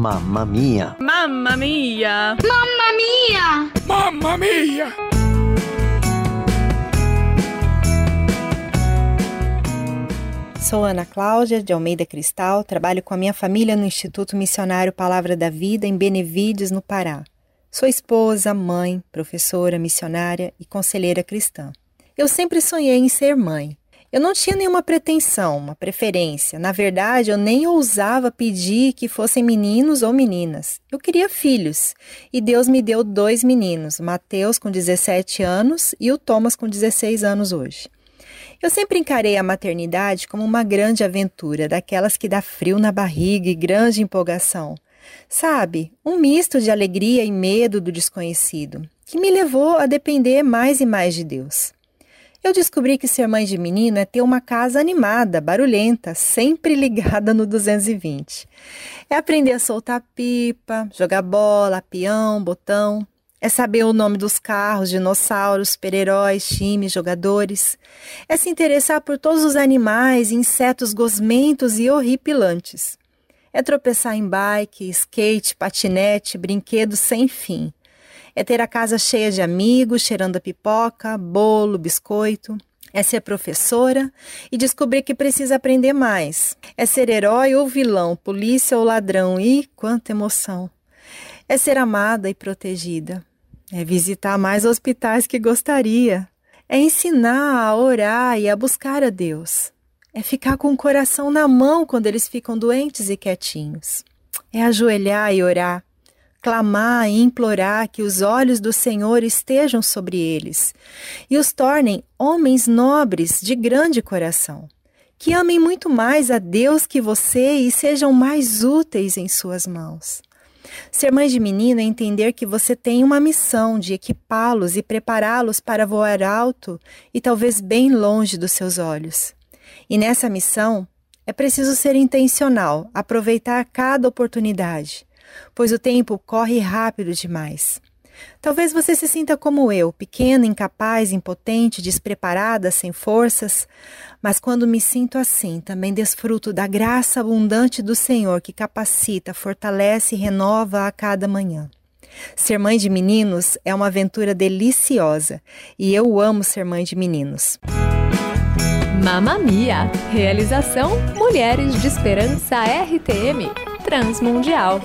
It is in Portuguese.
Mamma mia! Mamma mia! Mamma mia! Mamma mia! Sou Ana Cláudia de Almeida Cristal, trabalho com a minha família no Instituto Missionário Palavra da Vida em Benevides, no Pará. Sou esposa, mãe, professora, missionária e conselheira cristã. Eu sempre sonhei em ser mãe. Eu não tinha nenhuma pretensão, uma preferência. Na verdade, eu nem ousava pedir que fossem meninos ou meninas. Eu queria filhos. E Deus me deu dois meninos, Mateus com 17 anos e o Thomas com 16 anos hoje. Eu sempre encarei a maternidade como uma grande aventura, daquelas que dá frio na barriga e grande empolgação. Sabe, um misto de alegria e medo do desconhecido, que me levou a depender mais e mais de Deus. Eu descobri que ser mãe de menino é ter uma casa animada, barulhenta, sempre ligada no 220. É aprender a soltar pipa, jogar bola, peão, botão. É saber o nome dos carros, dinossauros, super-heróis, times, jogadores. É se interessar por todos os animais, insetos gosmentos e horripilantes. É tropeçar em bike, skate, patinete, brinquedos sem fim. É ter a casa cheia de amigos, cheirando a pipoca, bolo, biscoito. É ser professora e descobrir que precisa aprender mais. É ser herói ou vilão, polícia ou ladrão e quanta emoção. É ser amada e protegida. É visitar mais hospitais que gostaria. É ensinar a orar e a buscar a Deus. É ficar com o coração na mão quando eles ficam doentes e quietinhos. É ajoelhar e orar, clamar e implorar que os olhos do Senhor estejam sobre eles e os tornem homens nobres de grande coração, que amem muito mais a Deus que você e sejam mais úteis em suas mãos. Ser mãe de menino é entender que você tem uma missão de equipá-los e prepará-los para voar alto e talvez bem longe dos seus olhos. E nessa missão, é preciso ser intencional, aproveitar cada oportunidade, pois o tempo corre rápido demais. Talvez você se sinta como eu, pequena, incapaz, impotente, despreparada, sem forças, mas quando me sinto assim, também desfruto da graça abundante do Senhor que capacita, fortalece e renova a cada manhã. Ser mãe de meninos é uma aventura deliciosa e eu amo ser mãe de meninos. Mamma Mia. Realização Mulheres de Esperança RTM Transmundial.